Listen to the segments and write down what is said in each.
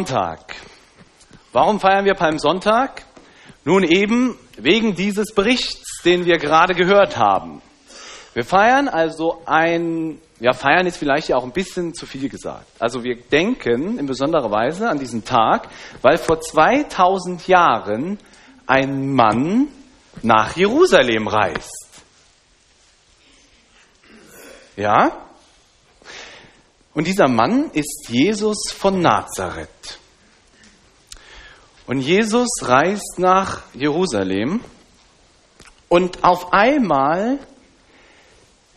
Sonntag. Warum feiern wir Palmsonntag? Nun eben wegen dieses Berichts, den wir gerade gehört haben. Wir feiern also ein, ja, feiern ist vielleicht ja auch ein bisschen zu viel gesagt. Also wir denken in besonderer Weise an diesen Tag, weil vor 2000 Jahren ein Mann nach Jerusalem reist. Ja? Und dieser Mann ist Jesus von Nazareth. Und Jesus reist nach Jerusalem und auf einmal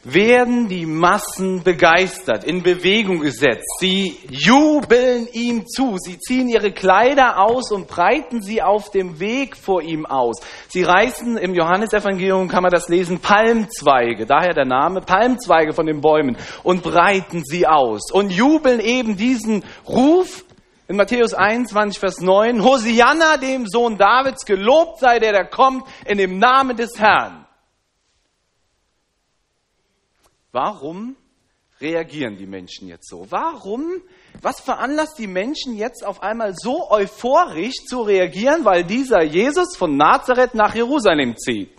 werden die Massen begeistert, in Bewegung gesetzt. Sie jubeln ihm zu. Sie ziehen ihre Kleider aus und breiten sie auf dem Weg vor ihm aus. Sie reißen im Johannesevangelium, kann man das lesen, Palmzweige, daher der Name, Palmzweige von den Bäumen und breiten sie aus und jubeln eben diesen Ruf in Matthäus 21, Vers 9, Hosianna, dem Sohn Davids, gelobt sei der, der kommt in dem Namen des Herrn. Warum reagieren die Menschen jetzt so? Warum? Was veranlasst die Menschen jetzt auf einmal so euphorisch zu reagieren, weil dieser Jesus von Nazareth nach Jerusalem zieht?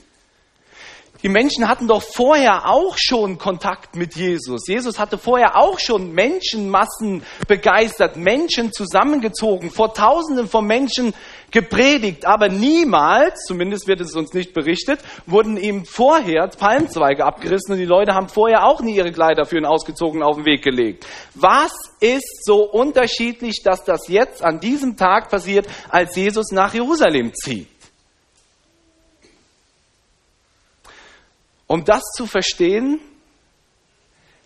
Die Menschen hatten doch vorher auch schon Kontakt mit Jesus. Jesus hatte vorher auch schon Menschenmassen begeistert, Menschen zusammengezogen, vor Tausenden von Menschen gepredigt. Aber niemals, zumindest wird es uns nicht berichtet, wurden ihm vorher Palmzweige abgerissen und die Leute haben vorher auch nie ihre Kleider für ihn ausgezogen auf den Weg gelegt. Was ist so unterschiedlich, dass das jetzt an diesem Tag passiert, als Jesus nach Jerusalem zieht? Um das zu verstehen,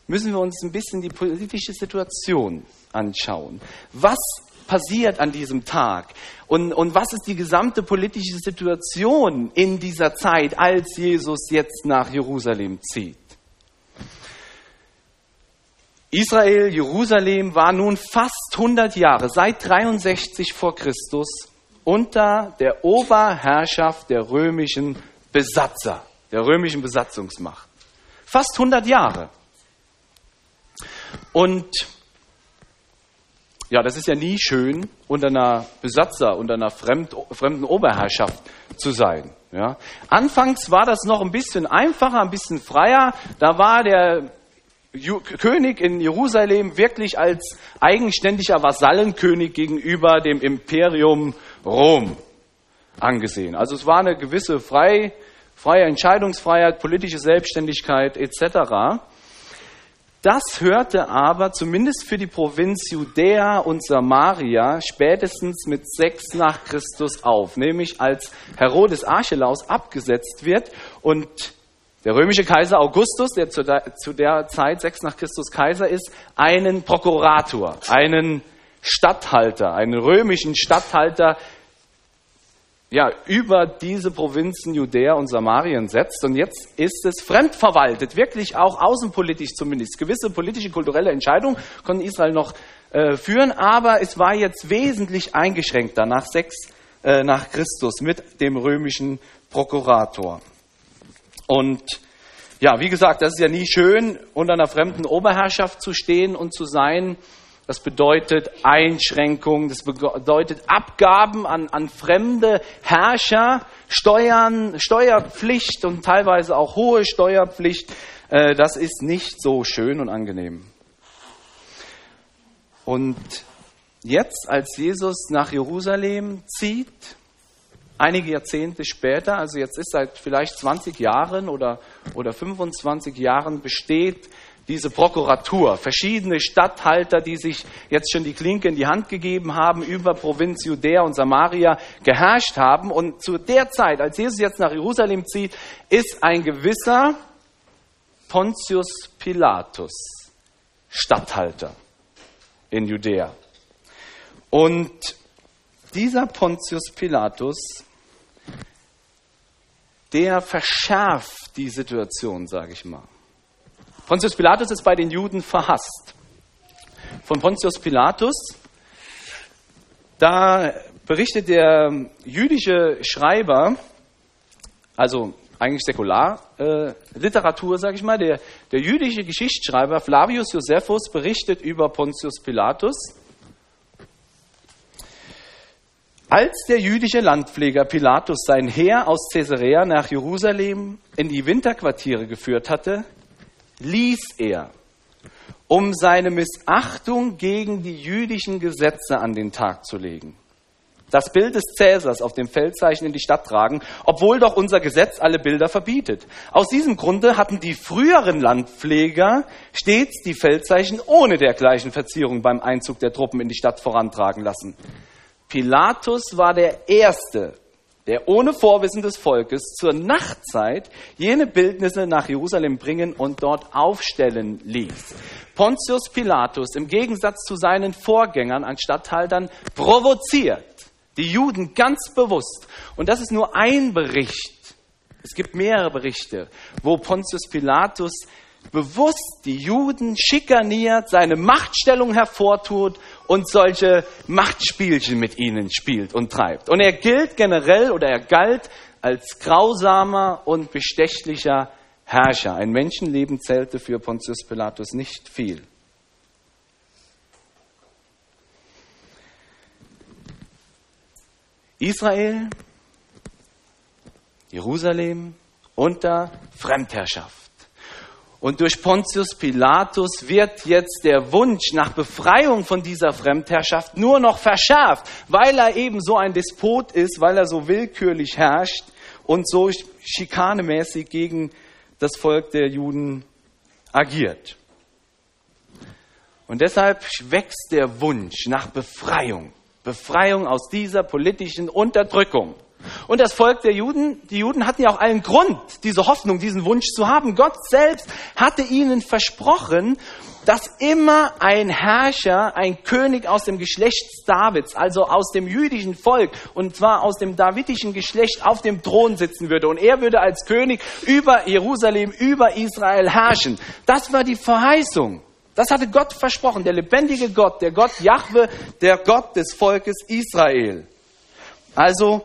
müssen wir uns ein bisschen die politische Situation anschauen. Was passiert an diesem Tag? Und, und was ist die gesamte politische Situation in dieser Zeit, als Jesus jetzt nach Jerusalem zieht? Israel, Jerusalem war nun fast 100 Jahre, seit 63 vor Christus, unter der Oberherrschaft der römischen Besatzer der römischen Besatzungsmacht. Fast 100 Jahre. Und ja, das ist ja nie schön, unter einer Besatzer, unter einer fremd, fremden Oberherrschaft zu sein. Ja. Anfangs war das noch ein bisschen einfacher, ein bisschen freier. Da war der Ju König in Jerusalem wirklich als eigenständiger Vasallenkönig gegenüber dem Imperium Rom angesehen. Also es war eine gewisse Freiheit freie Entscheidungsfreiheit, politische Selbstständigkeit etc. Das hörte aber zumindest für die Provinz Judäa und Samaria spätestens mit 6 nach Christus auf, nämlich als Herodes Archelaus abgesetzt wird und der römische Kaiser Augustus, der zu der, zu der Zeit 6 nach Christus Kaiser ist, einen Prokurator, einen Statthalter, einen römischen Statthalter ja, über diese Provinzen Judäa und Samarien setzt. Und jetzt ist es fremdverwaltet, wirklich auch außenpolitisch zumindest. Gewisse politische, kulturelle Entscheidungen konnten Israel noch äh, führen, aber es war jetzt wesentlich eingeschränkter nach sechs äh, nach Christus mit dem römischen Prokurator. Und ja, wie gesagt, das ist ja nie schön, unter einer fremden Oberherrschaft zu stehen und zu sein. Das bedeutet Einschränkungen, das bedeutet Abgaben an, an fremde Herrscher, Steuern, Steuerpflicht und teilweise auch hohe Steuerpflicht. Äh, das ist nicht so schön und angenehm. Und jetzt, als Jesus nach Jerusalem zieht, einige Jahrzehnte später, also jetzt ist seit vielleicht 20 Jahren oder, oder 25 Jahren besteht diese Prokuratur, verschiedene Statthalter, die sich jetzt schon die Klinke in die Hand gegeben haben, über Provinz Judäa und Samaria geherrscht haben. Und zu der Zeit, als Jesus jetzt nach Jerusalem zieht, ist ein gewisser Pontius Pilatus Statthalter in Judäa. Und dieser Pontius Pilatus, der verschärft die Situation, sage ich mal. Pontius Pilatus ist bei den Juden verhasst. Von Pontius Pilatus, da berichtet der jüdische Schreiber, also eigentlich Säkularliteratur, äh, sage ich mal, der, der jüdische Geschichtsschreiber Flavius Josephus berichtet über Pontius Pilatus. Als der jüdische Landpfleger Pilatus sein Heer aus Caesarea nach Jerusalem in die Winterquartiere geführt hatte, ließ er, um seine Missachtung gegen die jüdischen Gesetze an den Tag zu legen, das Bild des Cäsars auf dem Feldzeichen in die Stadt tragen, obwohl doch unser Gesetz alle Bilder verbietet. Aus diesem Grunde hatten die früheren Landpfleger stets die Feldzeichen ohne dergleichen Verzierung beim Einzug der Truppen in die Stadt vorantragen lassen. Pilatus war der Erste, der ohne Vorwissen des Volkes zur Nachtzeit jene Bildnisse nach Jerusalem bringen und dort aufstellen ließ. Pontius Pilatus im Gegensatz zu seinen Vorgängern an Statthaltern provoziert die Juden ganz bewusst. Und das ist nur ein Bericht. Es gibt mehrere Berichte, wo Pontius Pilatus bewusst die Juden schikaniert, seine Machtstellung hervortut und solche Machtspielchen mit ihnen spielt und treibt. Und er gilt generell oder er galt als grausamer und bestechlicher Herrscher. Ein Menschenleben zählte für Pontius Pilatus nicht viel. Israel, Jerusalem unter Fremdherrschaft. Und durch Pontius Pilatus wird jetzt der Wunsch nach Befreiung von dieser Fremdherrschaft nur noch verschärft, weil er eben so ein Despot ist, weil er so willkürlich herrscht und so schikanemäßig gegen das Volk der Juden agiert. Und deshalb wächst der Wunsch nach Befreiung, Befreiung aus dieser politischen Unterdrückung. Und das Volk der Juden, die Juden hatten ja auch allen Grund, diese Hoffnung, diesen Wunsch zu haben. Gott selbst hatte ihnen versprochen, dass immer ein Herrscher, ein König aus dem Geschlecht Davids, also aus dem jüdischen Volk, und zwar aus dem davidischen Geschlecht, auf dem Thron sitzen würde. Und er würde als König über Jerusalem, über Israel herrschen. Das war die Verheißung. Das hatte Gott versprochen, der lebendige Gott, der Gott Jahwe, der Gott des Volkes Israel. Also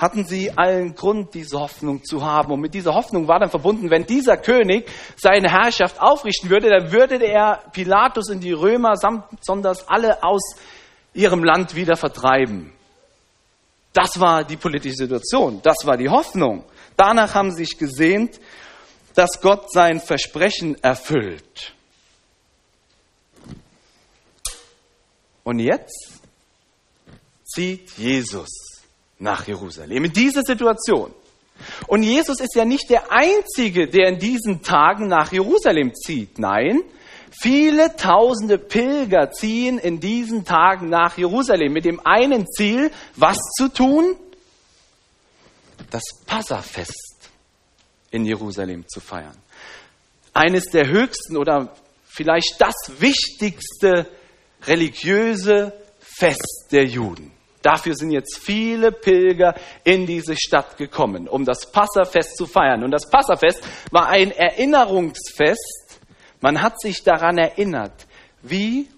hatten sie allen Grund, diese Hoffnung zu haben. Und mit dieser Hoffnung war dann verbunden, wenn dieser König seine Herrschaft aufrichten würde, dann würde er Pilatus und die Römer samt sonders alle aus ihrem Land wieder vertreiben. Das war die politische Situation, das war die Hoffnung. Danach haben sie sich gesehnt, dass Gott sein Versprechen erfüllt. Und jetzt zieht Jesus nach Jerusalem. In diese Situation. Und Jesus ist ja nicht der Einzige, der in diesen Tagen nach Jerusalem zieht. Nein, viele tausende Pilger ziehen in diesen Tagen nach Jerusalem mit dem einen Ziel, was zu tun? Das Passafest in Jerusalem zu feiern. Eines der höchsten oder vielleicht das wichtigste religiöse Fest der Juden. Dafür sind jetzt viele Pilger in diese Stadt gekommen, um das Passafest zu feiern. Und das Passafest war ein Erinnerungsfest. Man hat sich daran erinnert, wie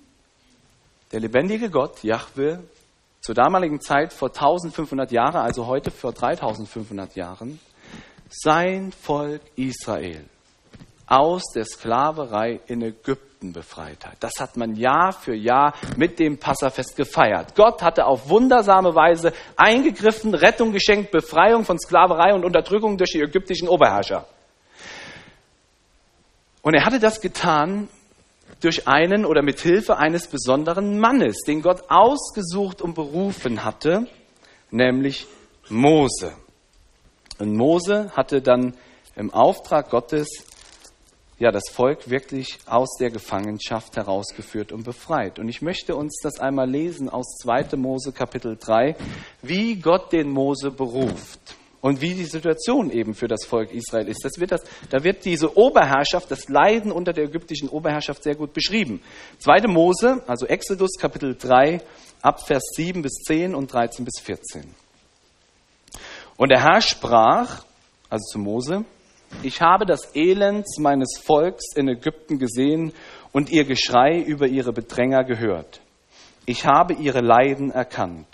der lebendige Gott, Jahwe, zur damaligen Zeit vor 1500 Jahren, also heute vor 3500 Jahren, sein Volk Israel aus der Sklaverei in Ägypten befreit hat. Das hat man Jahr für Jahr mit dem Passafest gefeiert. Gott hatte auf wundersame Weise eingegriffen, Rettung geschenkt, Befreiung von Sklaverei und Unterdrückung durch die ägyptischen Oberherrscher. Und er hatte das getan durch einen oder mit Hilfe eines besonderen Mannes, den Gott ausgesucht und berufen hatte, nämlich Mose. Und Mose hatte dann im Auftrag Gottes ja, das Volk wirklich aus der Gefangenschaft herausgeführt und befreit. Und ich möchte uns das einmal lesen aus 2. Mose Kapitel 3, wie Gott den Mose beruft und wie die Situation eben für das Volk Israel ist. Das wird das, da wird diese Oberherrschaft, das Leiden unter der ägyptischen Oberherrschaft sehr gut beschrieben. 2. Mose, also Exodus Kapitel 3, ab Vers 7 bis 10 und 13 bis 14. Und der Herr sprach, also zu Mose, ich habe das Elend meines Volks in Ägypten gesehen und ihr Geschrei über ihre Bedränger gehört. Ich habe ihre Leiden erkannt.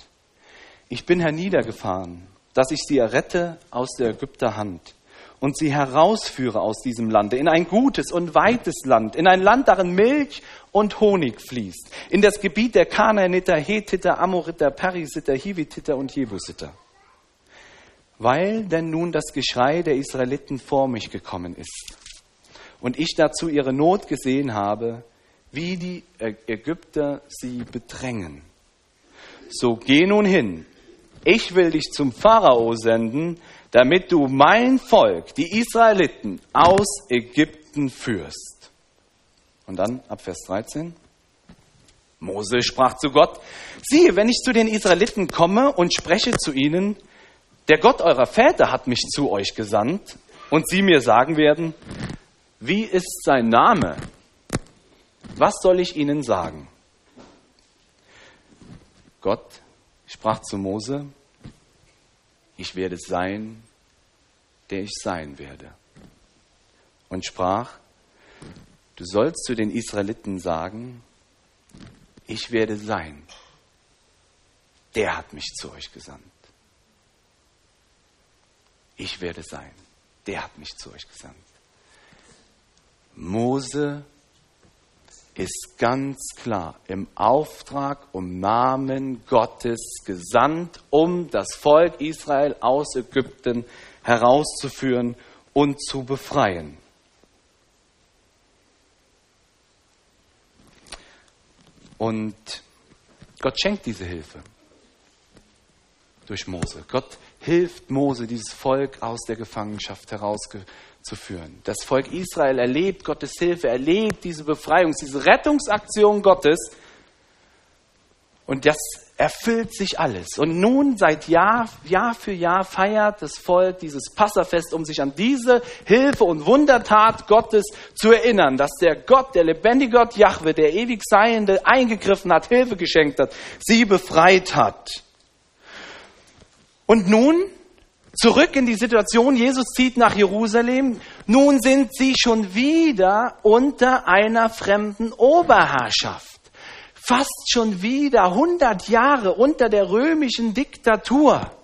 Ich bin herniedergefahren, dass ich sie errette aus der Ägypter Hand und sie herausführe aus diesem Lande in ein gutes und weites Land, in ein Land, darin Milch und Honig fließt, in das Gebiet der Kanaaniter, Hethiter, Amoriter, Perisiter, Hivititer und Jebusiter. Weil denn nun das Geschrei der Israeliten vor mich gekommen ist und ich dazu ihre Not gesehen habe, wie die Ägypter sie bedrängen. So geh nun hin, ich will dich zum Pharao senden, damit du mein Volk, die Israeliten, aus Ägypten führst. Und dann ab Vers 13. Mose sprach zu Gott, siehe, wenn ich zu den Israeliten komme und spreche zu ihnen, der Gott eurer Väter hat mich zu euch gesandt, und sie mir sagen werden, wie ist sein Name? Was soll ich ihnen sagen? Gott sprach zu Mose, ich werde sein, der ich sein werde. Und sprach, du sollst zu den Israeliten sagen, ich werde sein, der hat mich zu euch gesandt. Ich werde sein, der hat mich zu euch gesandt. Mose ist ganz klar im Auftrag um Namen Gottes gesandt, um das Volk Israel aus Ägypten herauszuführen und zu befreien. Und Gott schenkt diese Hilfe durch Mose. Gott hilft Mose, dieses Volk aus der Gefangenschaft herauszuführen zu führen. Das Volk Israel erlebt Gottes Hilfe, erlebt diese Befreiung, diese Rettungsaktion Gottes. Und das erfüllt sich alles. Und nun seit Jahr, Jahr für Jahr feiert das Volk dieses Passafest, um sich an diese Hilfe und Wundertat Gottes zu erinnern, dass der Gott, der lebendige Gott Jahwe, der ewig Seiende, eingegriffen hat, Hilfe geschenkt hat, sie befreit hat. Und nun Zurück in die Situation, Jesus zieht nach Jerusalem. Nun sind sie schon wieder unter einer fremden Oberherrschaft. Fast schon wieder 100 Jahre unter der römischen Diktatur.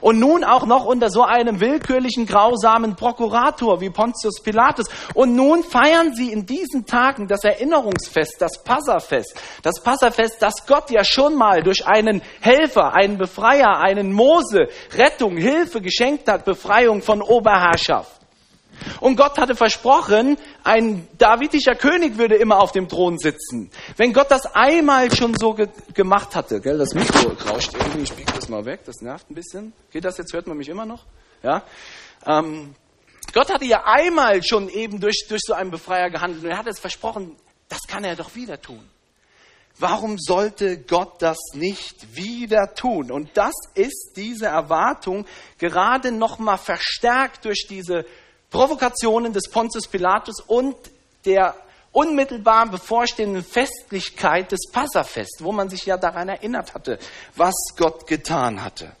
Und nun auch noch unter so einem willkürlichen, grausamen Prokurator wie Pontius Pilatus. Und nun feiern sie in diesen Tagen das Erinnerungsfest, das Passafest. Das Passafest, das Gott ja schon mal durch einen Helfer, einen Befreier, einen Mose Rettung, Hilfe geschenkt hat, Befreiung von Oberherrschaft. Und Gott hatte versprochen, ein davidischer König würde immer auf dem Thron sitzen. Wenn Gott das einmal schon so ge gemacht hatte, gell, das Mikro rauscht irgendwie, ich biege das mal weg, das nervt ein bisschen. Geht das jetzt, hört man mich immer noch? Ja. Ähm, Gott hatte ja einmal schon eben durch, durch so einen Befreier gehandelt und er hat es versprochen, das kann er doch wieder tun. Warum sollte Gott das nicht wieder tun? Und das ist diese Erwartung gerade nochmal verstärkt durch diese Provokationen des Pontius Pilatus und der unmittelbar bevorstehenden Festlichkeit des Passafest, wo man sich ja daran erinnert hatte, was Gott getan hatte.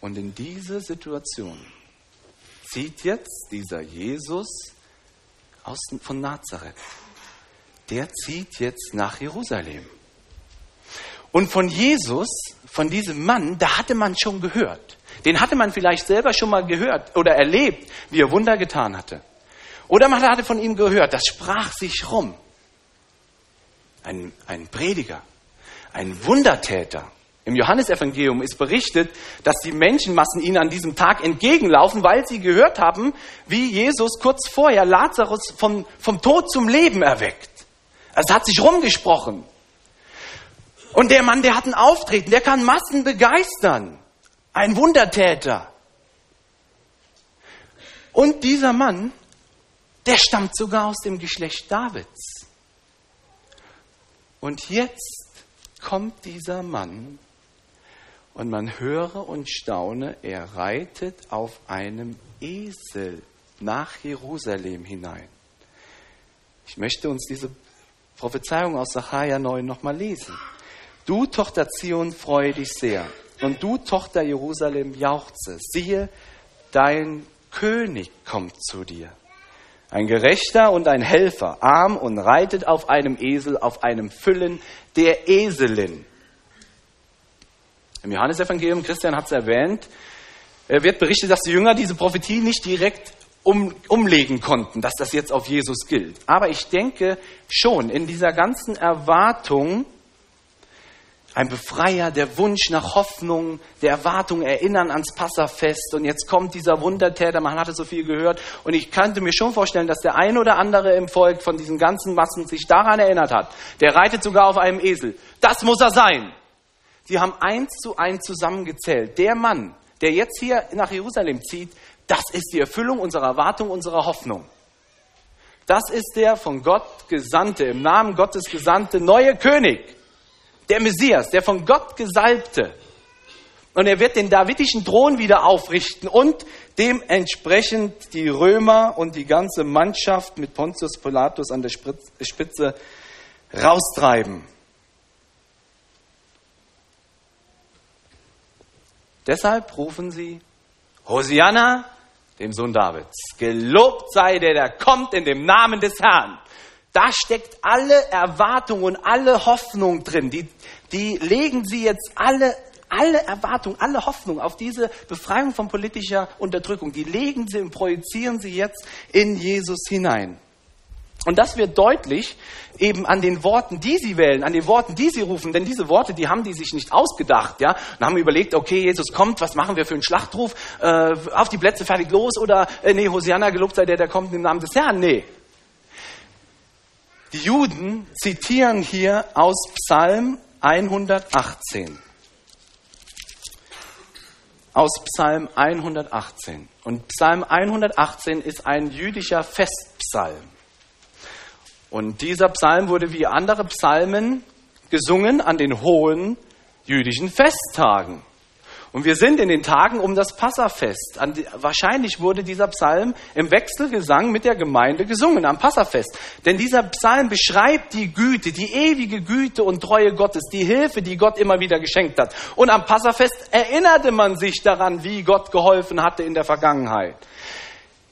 Und in diese Situation zieht jetzt dieser Jesus aus, von Nazareth. Der zieht jetzt nach Jerusalem. Und von Jesus, von diesem Mann, da hatte man schon gehört. Den hatte man vielleicht selber schon mal gehört oder erlebt, wie er Wunder getan hatte. Oder man hatte von ihm gehört, das sprach sich rum. Ein, ein Prediger, ein Wundertäter. Im Johannesevangelium ist berichtet, dass die Menschenmassen ihnen an diesem Tag entgegenlaufen, weil sie gehört haben, wie Jesus kurz vorher Lazarus vom, vom Tod zum Leben erweckt. Es hat sich rumgesprochen. Und der Mann, der hat ein Auftreten, der kann Massen begeistern. Ein Wundertäter. Und dieser Mann, der stammt sogar aus dem Geschlecht Davids. Und jetzt kommt dieser Mann und man höre und staune, er reitet auf einem Esel nach Jerusalem hinein. Ich möchte uns diese Prophezeiung aus Sacharja 9 nochmal lesen. Du, Tochter Zion, freue dich sehr. Und du, Tochter Jerusalem, jauchze. Siehe, dein König kommt zu dir. Ein Gerechter und ein Helfer, arm und reitet auf einem Esel, auf einem Füllen der Eselin. Im Johannesevangelium, Christian hat es erwähnt, wird berichtet, dass die Jünger diese Prophetie nicht direkt um, umlegen konnten, dass das jetzt auf Jesus gilt. Aber ich denke schon, in dieser ganzen Erwartung, ein Befreier, der Wunsch nach Hoffnung, der Erwartung, Erinnern ans Passafest. Und jetzt kommt dieser Wundertäter, man hatte so viel gehört. Und ich könnte mir schon vorstellen, dass der ein oder andere im Volk von diesen ganzen Massen sich daran erinnert hat. Der reitet sogar auf einem Esel. Das muss er sein. Sie haben eins zu eins zusammengezählt. Der Mann, der jetzt hier nach Jerusalem zieht, das ist die Erfüllung unserer Erwartung, unserer Hoffnung. Das ist der von Gott gesandte, im Namen Gottes gesandte neue König der Messias, der von Gott gesalbte. Und er wird den davidischen Thron wieder aufrichten und dementsprechend die Römer und die ganze Mannschaft mit Pontius Pilatus an der Spitze raustreiben. Deshalb rufen sie Hosianna, dem Sohn Davids. Gelobt sei der, der kommt in dem Namen des Herrn. Da steckt alle Erwartung und alle Hoffnung drin. Die, die legen sie jetzt alle, alle Erwartung, alle Hoffnung auf diese Befreiung von politischer Unterdrückung. Die legen sie und projizieren sie jetzt in Jesus hinein. Und das wird deutlich eben an den Worten, die sie wählen, an den Worten, die sie rufen. Denn diese Worte, die haben die sich nicht ausgedacht, ja. Und haben überlegt, okay, Jesus kommt, was machen wir für einen Schlachtruf? Äh, auf die Plätze, fertig, los. Oder, äh, nee, Hosianna, gelobt sei der, der kommt im Namen des Herrn. Nee, die Juden zitieren hier aus Psalm 118. Aus Psalm 118. Und Psalm 118 ist ein jüdischer Festpsalm. Und dieser Psalm wurde wie andere Psalmen gesungen an den hohen jüdischen Festtagen. Und wir sind in den Tagen um das Passafest. wahrscheinlich wurde dieser Psalm im Wechselgesang mit der Gemeinde gesungen am Passafest. Denn dieser Psalm beschreibt die Güte, die ewige Güte und Treue Gottes, die Hilfe, die Gott immer wieder geschenkt hat. Und am Passafest erinnerte man sich daran, wie Gott geholfen hatte in der Vergangenheit.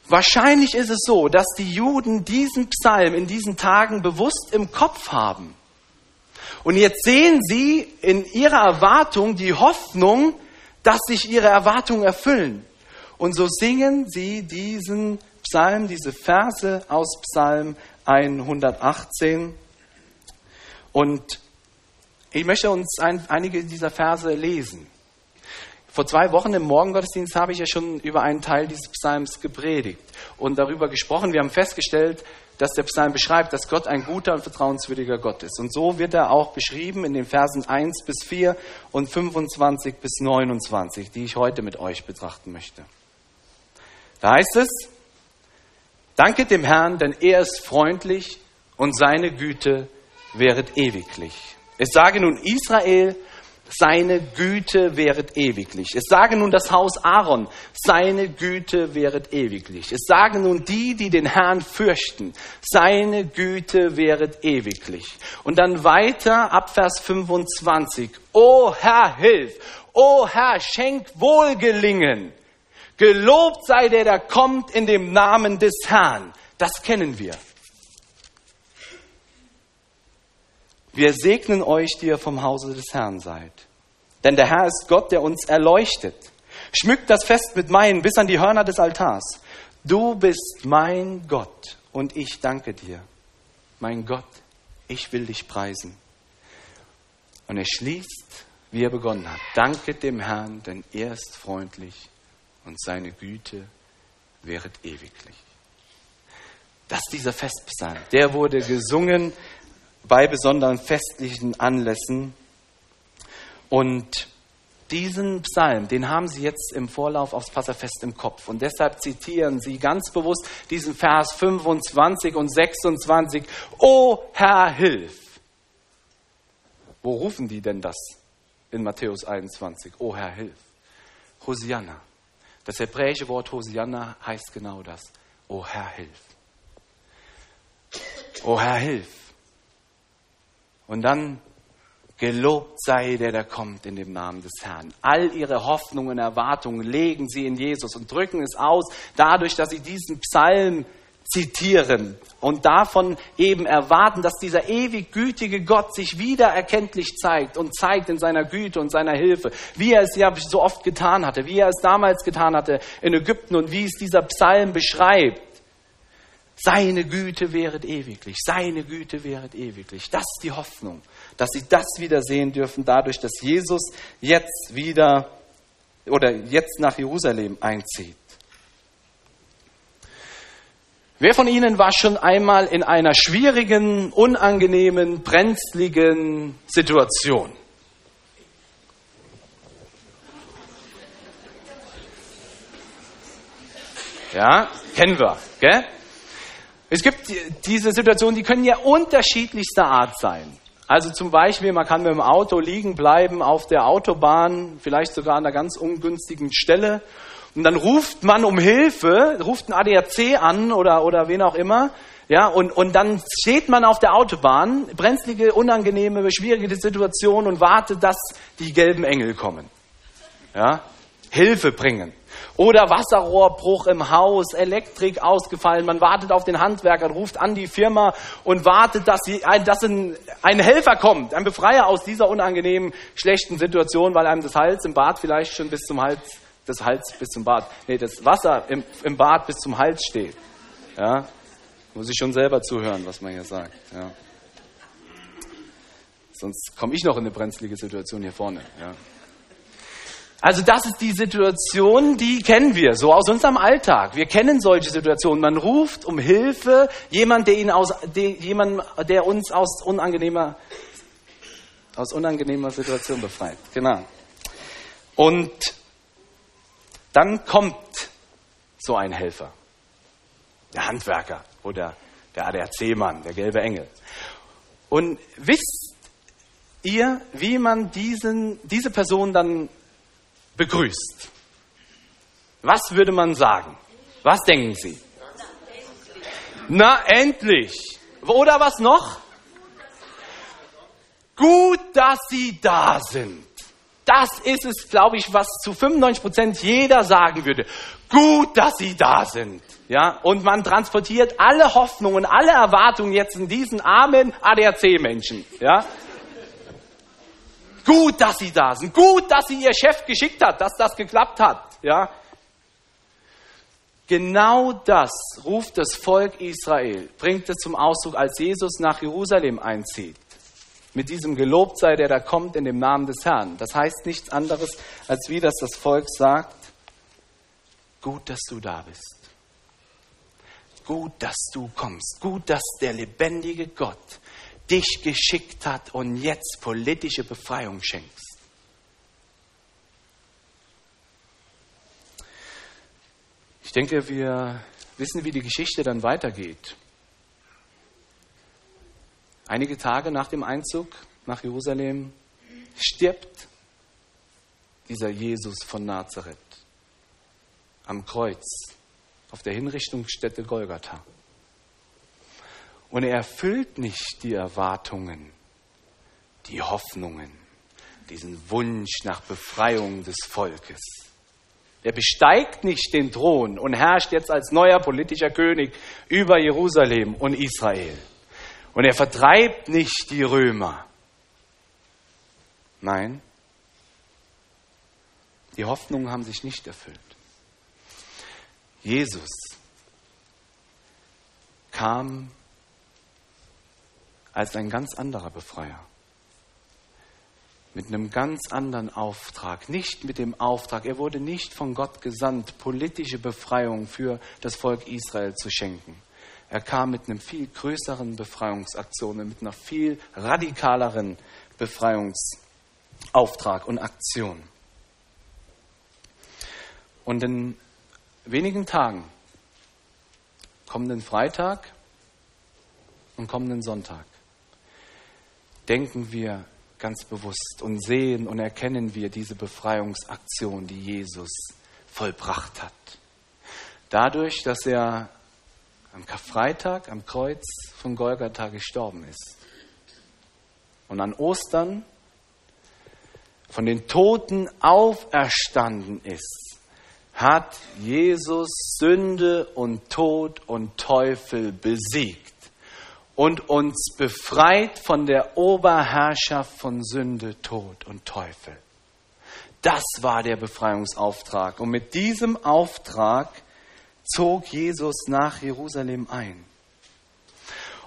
Wahrscheinlich ist es so, dass die Juden diesen Psalm in diesen Tagen bewusst im Kopf haben. Und jetzt sehen sie in ihrer Erwartung die Hoffnung, dass sich ihre Erwartungen erfüllen. Und so singen sie diesen Psalm, diese Verse aus Psalm 118. Und ich möchte uns ein, einige dieser Verse lesen. Vor zwei Wochen im Morgengottesdienst habe ich ja schon über einen Teil dieses Psalms gepredigt und darüber gesprochen. Wir haben festgestellt, dass der Psalm beschreibt, dass Gott ein guter und vertrauenswürdiger Gott ist. Und so wird er auch beschrieben in den Versen 1 bis 4 und 25 bis 29, die ich heute mit euch betrachten möchte. Da heißt es, Danke dem Herrn, denn er ist freundlich und seine Güte wäret ewiglich. Es sage nun Israel, seine Güte wäret ewiglich. Es sage nun das Haus Aaron, seine Güte wäret ewiglich. Es sagen nun die, die den Herrn fürchten, seine Güte wäret ewiglich. Und dann weiter ab Vers 25. O Herr, hilf! O Herr, schenk Wohlgelingen! Gelobt sei der, der kommt in dem Namen des Herrn. Das kennen wir. Wir segnen euch, die ihr vom Hause des Herrn seid. Denn der Herr ist Gott, der uns erleuchtet. Schmückt das Fest mit Meinen bis an die Hörner des Altars. Du bist mein Gott und ich danke dir. Mein Gott, ich will dich preisen. Und er schließt, wie er begonnen hat. Danke dem Herrn, denn er ist freundlich und seine Güte wäret ewiglich. Das ist dieser Festpsalm. Der wurde gesungen bei besonderen festlichen Anlässen. Und diesen Psalm, den haben sie jetzt im Vorlauf aufs Passafest im Kopf. Und deshalb zitieren sie ganz bewusst diesen Vers 25 und 26. O Herr, hilf! Wo rufen die denn das in Matthäus 21? O Herr, hilf! Hosianna. Das hebräische Wort Hosianna heißt genau das. O Herr, hilf! O Herr, hilf! Und dann gelobt sei der, der kommt in dem Namen des Herrn. All ihre Hoffnungen und Erwartungen legen sie in Jesus und drücken es aus, dadurch, dass sie diesen Psalm zitieren und davon eben erwarten, dass dieser ewig gütige Gott sich wieder erkenntlich zeigt und zeigt in seiner Güte und seiner Hilfe, wie er es ja so oft getan hatte, wie er es damals getan hatte in Ägypten und wie es dieser Psalm beschreibt. Seine Güte wäret ewiglich, seine Güte wäret ewiglich. Das ist die Hoffnung, dass sie das wieder sehen dürfen, dadurch, dass Jesus jetzt wieder oder jetzt nach Jerusalem einzieht. Wer von Ihnen war schon einmal in einer schwierigen, unangenehmen, brenzligen Situation? Ja, kennen wir, gell? Es gibt diese Situationen, die können ja unterschiedlichster Art sein. Also zum Beispiel, man kann mit dem Auto liegen bleiben auf der Autobahn, vielleicht sogar an einer ganz ungünstigen Stelle und dann ruft man um Hilfe, ruft ein ADAC an oder, oder wen auch immer. Ja, und, und dann steht man auf der Autobahn, brenzlige, unangenehme, schwierige Situation und wartet, dass die gelben Engel kommen. Ja, Hilfe bringen. Oder Wasserrohrbruch im Haus, Elektrik ausgefallen, man wartet auf den Handwerker, ruft an die Firma und wartet, dass, sie, dass ein, ein Helfer kommt, ein Befreier aus dieser unangenehmen, schlechten Situation, weil einem das Hals im Bad vielleicht schon bis zum Hals das Hals bis zum Bart, nee, das Wasser im, im Bad bis zum Hals steht. Ja, muss ich schon selber zuhören, was man hier sagt. Ja. Sonst komme ich noch in eine brenzlige Situation hier vorne. Ja. Also das ist die Situation, die kennen wir so aus unserem Alltag. Wir kennen solche Situationen. Man ruft um Hilfe, jemand, der, ihn aus, der, jemand, der uns aus unangenehmer, aus unangenehmer Situation befreit. Genau. Und dann kommt so ein Helfer, der Handwerker oder der ADAC-Mann, der gelbe Engel. Und wisst ihr, wie man diesen, diese Person dann begrüßt? Was würde man sagen? Was denken Sie? Na, endlich! Oder was noch? Gut, dass Sie da sind. Das ist es, glaube ich, was zu 95 Prozent jeder sagen würde. Gut, dass Sie da sind. Ja, und man transportiert alle Hoffnungen, alle Erwartungen jetzt in diesen armen ADAC-Menschen. Ja, gut, dass Sie da sind. Gut, dass Sie Ihr Chef geschickt hat, dass das geklappt hat. Ja, Genau das ruft das Volk Israel, bringt es zum Ausdruck, als Jesus nach Jerusalem einzieht mit diesem Gelobt sei, der da kommt in dem Namen des Herrn. Das heißt nichts anderes, als wie das das Volk sagt, gut, dass du da bist. Gut, dass du kommst. Gut, dass der lebendige Gott dich geschickt hat und jetzt politische Befreiung schenkst. Ich denke, wir wissen, wie die Geschichte dann weitergeht. Einige Tage nach dem Einzug nach Jerusalem stirbt dieser Jesus von Nazareth am Kreuz auf der Hinrichtungsstätte Golgatha. Und er erfüllt nicht die Erwartungen, die Hoffnungen, diesen Wunsch nach Befreiung des Volkes. Er besteigt nicht den Thron und herrscht jetzt als neuer politischer König über Jerusalem und Israel. Und er vertreibt nicht die Römer. Nein, die Hoffnungen haben sich nicht erfüllt. Jesus kam als ein ganz anderer Befreier. Mit einem ganz anderen Auftrag. Nicht mit dem Auftrag, er wurde nicht von Gott gesandt, politische Befreiung für das Volk Israel zu schenken. Er kam mit einem viel größeren Befreiungsaktion, mit einer viel radikaleren Befreiungsauftrag und Aktion. Und in wenigen Tagen, kommenden Freitag und kommenden Sonntag, denken wir ganz bewusst und sehen und erkennen wir diese Befreiungsaktion, die Jesus vollbracht hat. Dadurch, dass er am Karfreitag am Kreuz von Golgatha gestorben ist und an Ostern von den Toten auferstanden ist, hat Jesus Sünde und Tod und Teufel besiegt und uns befreit von der Oberherrschaft von Sünde, Tod und Teufel. Das war der Befreiungsauftrag. Und mit diesem Auftrag zog Jesus nach Jerusalem ein.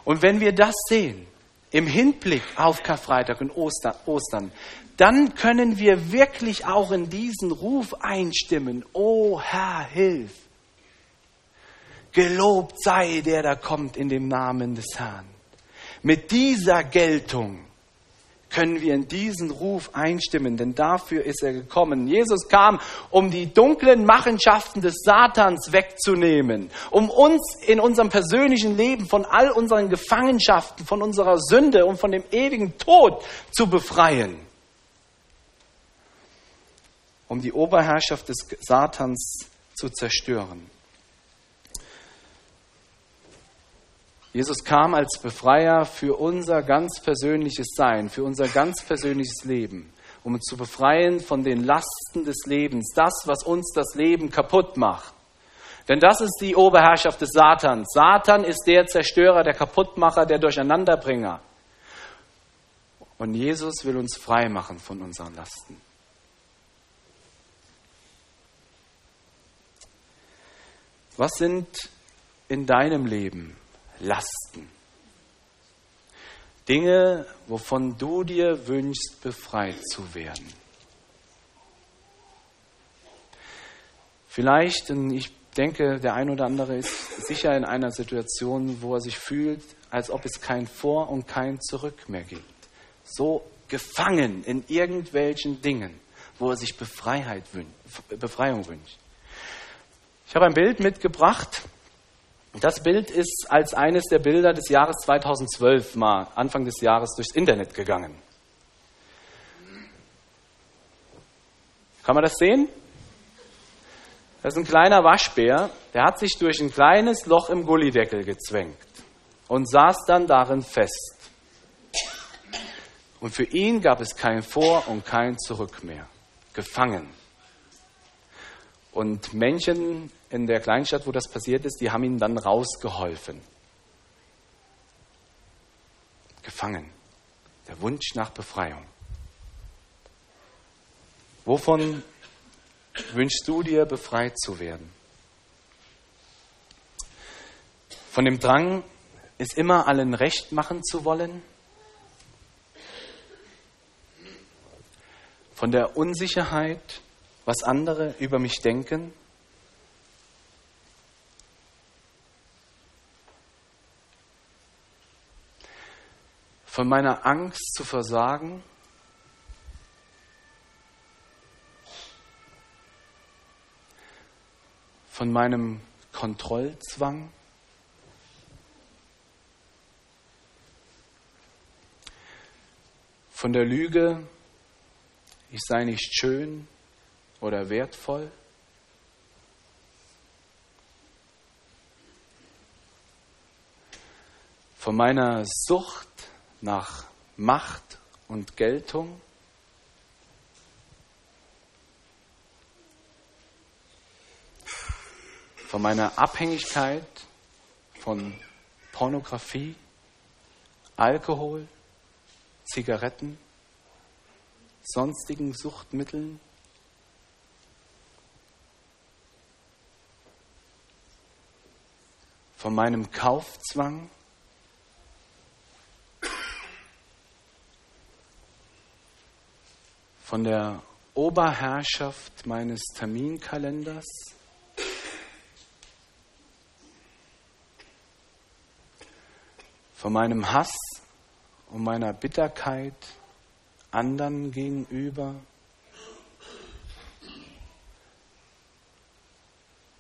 Und wenn wir das sehen, im Hinblick auf Karfreitag und Ostern, dann können wir wirklich auch in diesen Ruf einstimmen. O Herr, hilf! Gelobt sei der, der kommt in dem Namen des Herrn. Mit dieser Geltung können wir in diesen Ruf einstimmen, denn dafür ist er gekommen. Jesus kam, um die dunklen Machenschaften des Satans wegzunehmen, um uns in unserem persönlichen Leben von all unseren Gefangenschaften, von unserer Sünde und von dem ewigen Tod zu befreien, um die Oberherrschaft des Satans zu zerstören. Jesus kam als Befreier für unser ganz persönliches Sein, für unser ganz persönliches Leben, um uns zu befreien von den Lasten des Lebens, das, was uns das Leben kaputt macht. Denn das ist die Oberherrschaft des Satans. Satan ist der Zerstörer, der Kaputtmacher, der Durcheinanderbringer. Und Jesus will uns frei machen von unseren Lasten. Was sind in deinem Leben Lasten. Dinge, wovon du dir wünschst, befreit zu werden. Vielleicht, und ich denke, der ein oder andere ist sicher in einer Situation, wo er sich fühlt, als ob es kein Vor und kein Zurück mehr gibt. So gefangen in irgendwelchen Dingen, wo er sich Befreiheit wünscht, Befreiung wünscht. Ich habe ein Bild mitgebracht das Bild ist als eines der Bilder des Jahres 2012 mal Anfang des Jahres durchs Internet gegangen. Kann man das sehen? Das ist ein kleiner Waschbär, der hat sich durch ein kleines Loch im Gullideckel gezwängt und saß dann darin fest. Und für ihn gab es kein Vor und kein Zurück mehr. Gefangen. Und Männchen in der Kleinstadt, wo das passiert ist, die haben ihn dann rausgeholfen. Gefangen. Der Wunsch nach Befreiung. Wovon wünschst du dir, befreit zu werden? Von dem Drang, es immer allen recht machen zu wollen? Von der Unsicherheit, was andere über mich denken? Von meiner Angst zu versagen? Von meinem Kontrollzwang? Von der Lüge, ich sei nicht schön, oder wertvoll? Von meiner Sucht nach Macht und Geltung? Von meiner Abhängigkeit von Pornografie, Alkohol, Zigaretten, sonstigen Suchtmitteln? Von meinem Kaufzwang, von der Oberherrschaft meines Terminkalenders, von meinem Hass und meiner Bitterkeit anderen gegenüber,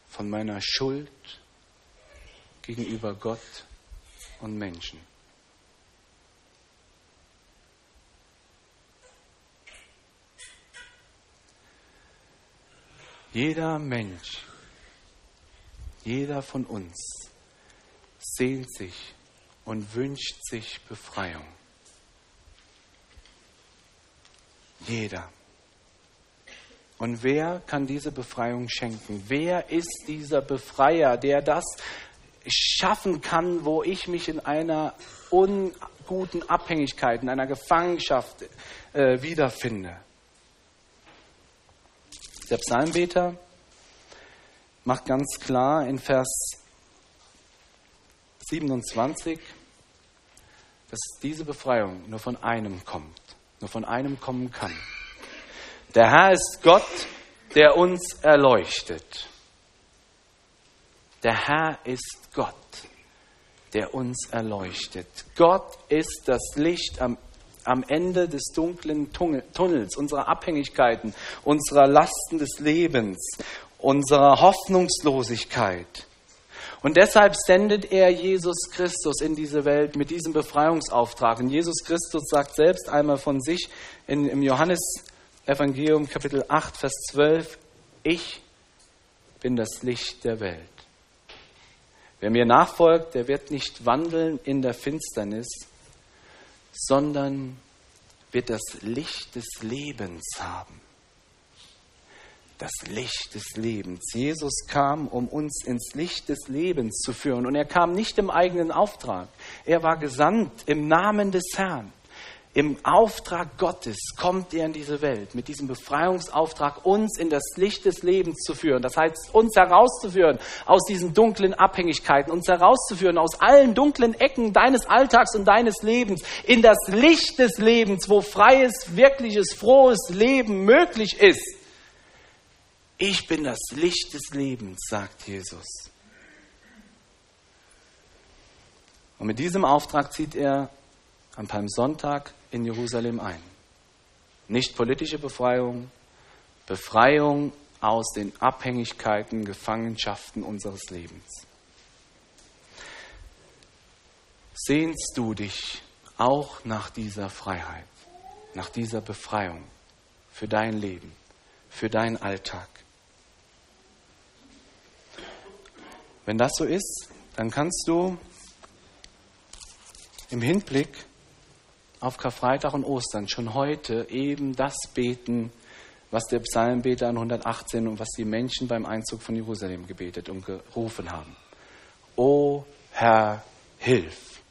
von meiner Schuld gegenüber Gott und Menschen. Jeder Mensch, jeder von uns sehnt sich und wünscht sich Befreiung. Jeder. Und wer kann diese Befreiung schenken? Wer ist dieser Befreier, der das schaffen kann, wo ich mich in einer unguten Abhängigkeit, in einer Gefangenschaft äh, wiederfinde? Der Psalmbeter macht ganz klar in Vers 27, dass diese Befreiung nur von einem kommt, nur von einem kommen kann. Der Herr ist Gott, der uns erleuchtet. Der Herr ist Gott, der uns erleuchtet. Gott ist das Licht am, am Ende des dunklen Tunnels, unserer Abhängigkeiten, unserer Lasten des Lebens, unserer Hoffnungslosigkeit. Und deshalb sendet er Jesus Christus in diese Welt mit diesem Befreiungsauftrag. Und Jesus Christus sagt selbst einmal von sich in, im Johannesevangelium Kapitel 8, Vers 12, ich bin das Licht der Welt. Wer mir nachfolgt, der wird nicht wandeln in der Finsternis, sondern wird das Licht des Lebens haben das Licht des Lebens. Jesus kam, um uns ins Licht des Lebens zu führen. Und er kam nicht im eigenen Auftrag. Er war gesandt im Namen des Herrn. Im Auftrag Gottes kommt er in diese Welt mit diesem Befreiungsauftrag, uns in das Licht des Lebens zu führen. Das heißt, uns herauszuführen aus diesen dunklen Abhängigkeiten, uns herauszuführen aus allen dunklen Ecken deines Alltags und deines Lebens in das Licht des Lebens, wo freies, wirkliches, frohes Leben möglich ist. Ich bin das Licht des Lebens, sagt Jesus. Und mit diesem Auftrag zieht er am Palmsonntag in Jerusalem ein. Nicht politische Befreiung, Befreiung aus den Abhängigkeiten, Gefangenschaften unseres Lebens. Sehnst du dich auch nach dieser Freiheit, nach dieser Befreiung für dein Leben, für deinen Alltag? Wenn das so ist, dann kannst du im Hinblick auf Karfreitag und Ostern schon heute eben das beten, was der Psalmbeter an 118 und was die Menschen beim Einzug von Jerusalem gebetet und gerufen haben. O Herr, hilf!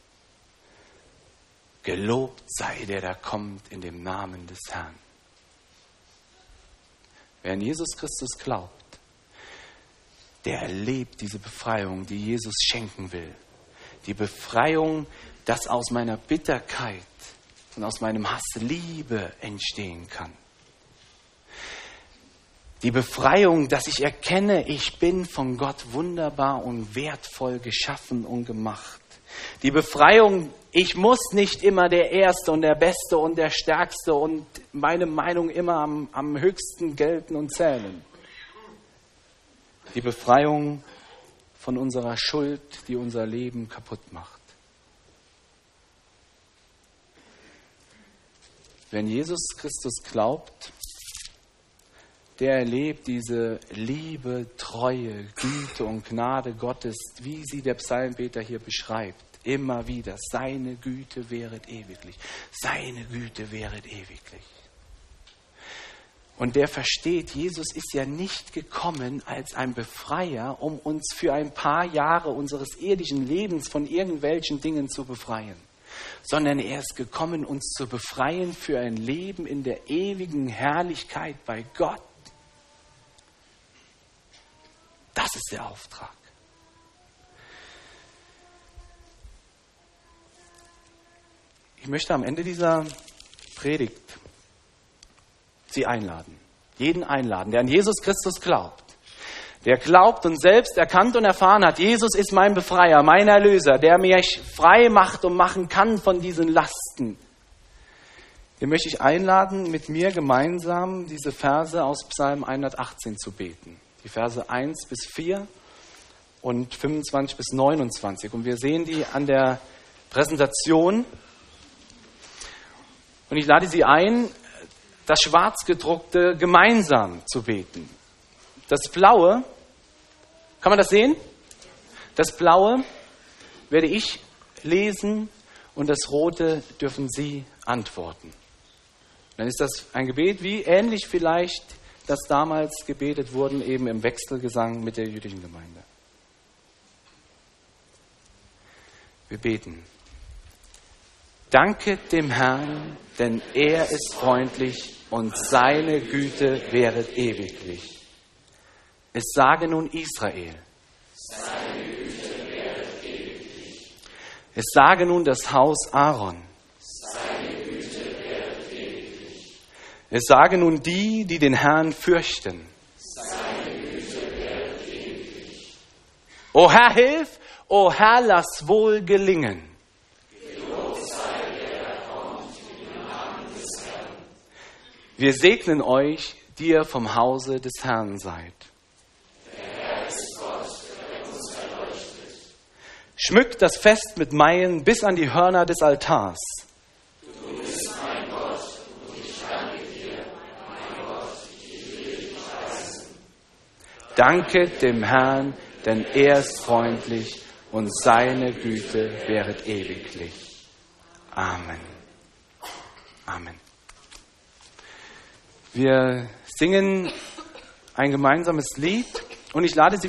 Gelobt sei der, der kommt in dem Namen des Herrn. Wer an Jesus Christus glaubt, der erlebt diese Befreiung, die Jesus schenken will. Die Befreiung, dass aus meiner Bitterkeit und aus meinem Hass Liebe entstehen kann. Die Befreiung, dass ich erkenne, ich bin von Gott wunderbar und wertvoll geschaffen und gemacht. Die Befreiung, ich muss nicht immer der Erste und der Beste und der Stärkste und meine Meinung immer am, am höchsten gelten und zählen die Befreiung von unserer Schuld, die unser Leben kaputt macht. Wenn Jesus Christus glaubt, der erlebt diese Liebe, Treue, Güte und Gnade Gottes, wie sie der Psalmbeter hier beschreibt. Immer wieder. Seine Güte wäret ewiglich. Seine Güte wäret ewiglich. Und der versteht, Jesus ist ja nicht gekommen als ein Befreier, um uns für ein paar Jahre unseres irdischen Lebens von irgendwelchen Dingen zu befreien, sondern er ist gekommen, uns zu befreien für ein Leben in der ewigen Herrlichkeit bei Gott. Das ist der Auftrag. Ich möchte am Ende dieser Predigt Sie einladen. Jeden einladen, der an Jesus Christus glaubt. Der glaubt und selbst erkannt und erfahren hat, Jesus ist mein Befreier, mein Erlöser, der mich frei macht und machen kann von diesen Lasten. Den möchte ich einladen, mit mir gemeinsam diese Verse aus Psalm 118 zu beten. Die Verse 1 bis 4 und 25 bis 29. Und wir sehen die an der Präsentation. Und ich lade Sie ein, das Schwarzgedruckte gemeinsam zu beten. Das Blaue, kann man das sehen? Das Blaue werde ich lesen und das Rote dürfen Sie antworten. Dann ist das ein Gebet wie ähnlich vielleicht das damals gebetet wurden, eben im Wechselgesang mit der jüdischen Gemeinde. Wir beten. Danke dem Herrn, denn er ist freundlich und seine Güte wäret ewiglich. Es sage nun Israel. Es sage nun das Haus Aaron. Es sage nun die, die den Herrn fürchten. O Herr, hilf! O Herr, lass wohl gelingen. Wir segnen euch, die ihr vom Hause des Herrn seid. Schmückt das Fest mit Maien bis an die Hörner des Altars. Danke dem Herrn, denn er ist freundlich und seine Güte wäret ewiglich. Amen. Amen. Wir singen ein gemeinsames Lied und ich lade Sie